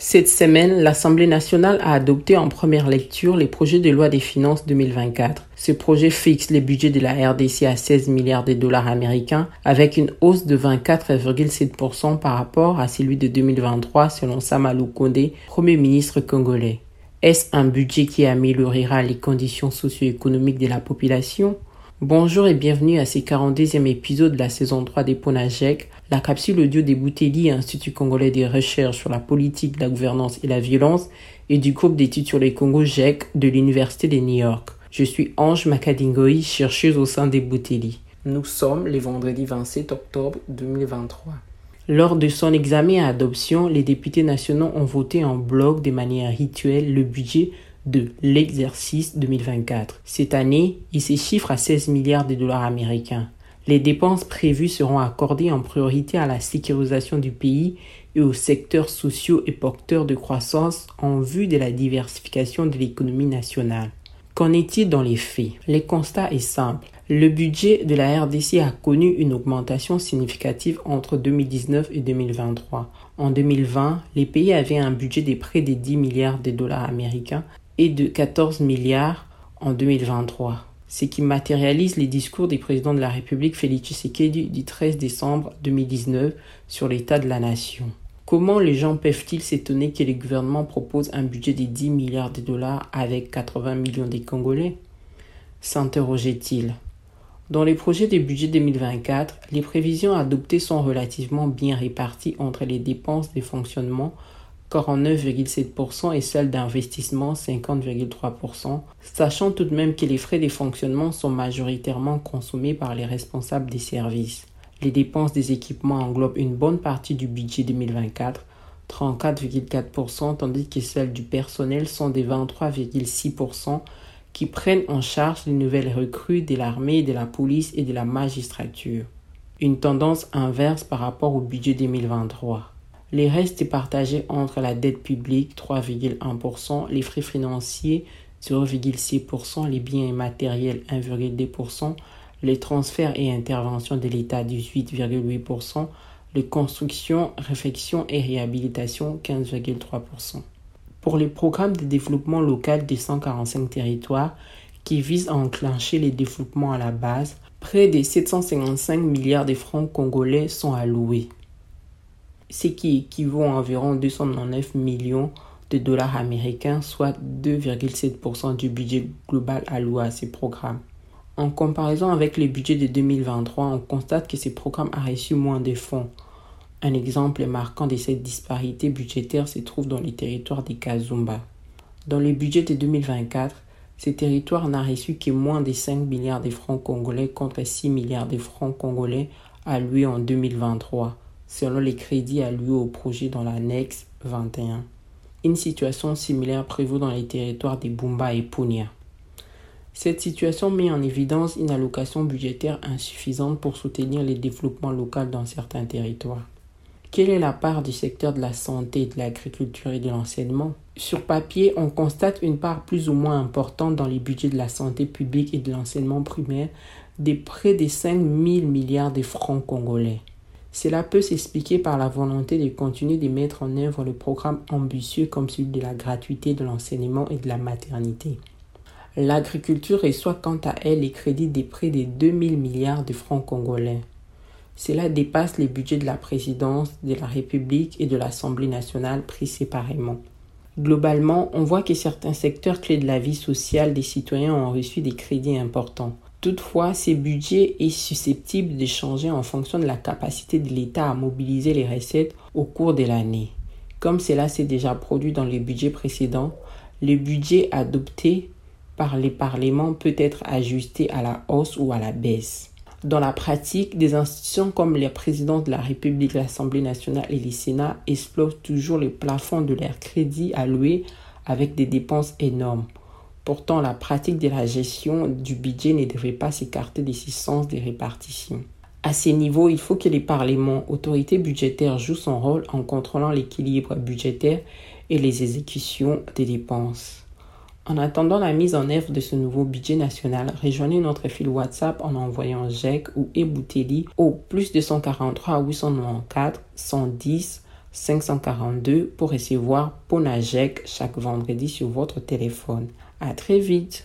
Cette semaine, l'Assemblée nationale a adopté en première lecture les projets de loi des finances 2024. Ce projet fixe les budgets de la RDC à 16 milliards de dollars américains avec une hausse de 24,7% par rapport à celui de 2023 selon Samalou Kondé, Premier ministre congolais. Est-ce un budget qui améliorera les conditions socio-économiques de la population? Bonjour et bienvenue à ce 42e épisode de la saison 3 des Ponajek, la capsule audio des Boutelli, Institut congolais des recherches sur la politique, la gouvernance et la violence, et du groupe d'études sur les Congo GEC de l'Université de New York. Je suis Ange Makadingoï, chercheuse au sein des Boutelli. Nous sommes les vendredis 27 octobre 2023. Lors de son examen à adoption, les députés nationaux ont voté en bloc de manière rituelle le budget de l'exercice 2024. Cette année, il se chiffre à 16 milliards de dollars américains. Les dépenses prévues seront accordées en priorité à la sécurisation du pays et aux secteurs sociaux et porteurs de croissance en vue de la diversification de l'économie nationale. Qu'en est-il dans les faits? Le constat est simple. Le budget de la RDC a connu une augmentation significative entre 2019 et 2023. En 2020, les pays avaient un budget de près de 10 milliards de dollars américains de 14 milliards en 2023, ce qui matérialise les discours du président de la République Félix Tshisekedi du 13 décembre 2019 sur l'état de la nation. Comment les gens peuvent-ils s'étonner que le gouvernement propose un budget de 10 milliards de dollars avec 80 millions de Congolais? s'interrogeait-il. Dans les projets de budget 2024, les prévisions adoptées sont relativement bien réparties entre les dépenses de fonctionnement 49,7% et celle d'investissement 50,3%, sachant tout de même que les frais de fonctionnement sont majoritairement consommés par les responsables des services. Les dépenses des équipements englobent une bonne partie du budget 2024, 34,4%, tandis que celles du personnel sont des 23,6% qui prennent en charge les nouvelles recrues de l'armée, de la police et de la magistrature. Une tendance inverse par rapport au budget 2023. Les restes partagés entre la dette publique 3,1%, les frais financiers 0,6%, les biens immatériels 1,2%, les transferts et interventions de l'État 18,8%, les constructions, réfections et réhabilitation 15,3%. Pour les programmes de développement local des 145 territoires qui visent à enclencher les développements à la base, près de 755 milliards de francs congolais sont alloués ce qui équivaut à environ 299 millions de dollars américains, soit 2,7% du budget global alloué à ces programmes. En comparaison avec les budgets de 2023, on constate que ces programmes ont reçu moins de fonds. Un exemple marquant de cette disparité budgétaire se trouve dans les territoires des Kazumba. Dans le budget de 2024, ces territoires n'ont reçu que moins de 5 milliards de francs congolais contre 6 milliards de francs congolais alloués en 2023 selon les crédits alloués au projet dans l'annexe 21. Une situation similaire prévaut dans les territoires des Bumba et Punia. Cette situation met en évidence une allocation budgétaire insuffisante pour soutenir les développements locaux dans certains territoires. Quelle est la part du secteur de la santé, de l'agriculture et de l'enseignement? Sur papier, on constate une part plus ou moins importante dans les budgets de la santé publique et de l'enseignement primaire de près de 5 000 milliards de francs congolais. Cela peut s'expliquer par la volonté de continuer de mettre en œuvre le programme ambitieux comme celui de la gratuité de l'enseignement et de la maternité. L'agriculture reçoit quant à elle les crédits de près de 2000 milliards de francs congolais. Cela dépasse les budgets de la présidence, de la République et de l'Assemblée nationale pris séparément. Globalement, on voit que certains secteurs clés de la vie sociale des citoyens ont reçu des crédits importants. Toutefois, ces budgets est susceptible de changer en fonction de la capacité de l'État à mobiliser les recettes au cours de l'année. Comme cela s'est déjà produit dans les budgets précédents, le budget adopté par les parlements peut être ajusté à la hausse ou à la baisse. Dans la pratique, des institutions comme les présidents de la République, l'Assemblée nationale et les Sénats explosent toujours les plafonds de leurs crédits alloués avec des dépenses énormes. Pourtant, la pratique de la gestion du budget ne devrait pas s'écarter des sens des répartitions. À ces niveaux, il faut que les parlements, autorités budgétaires, jouent son rôle en contrôlant l'équilibre budgétaire et les exécutions des dépenses. En attendant la mise en œuvre de ce nouveau budget national, rejoignez notre fil WhatsApp en envoyant GEC ou Ebouteli au plus 243 894 110 542 pour recevoir Ponajek chaque vendredi sur votre téléphone. À très vite!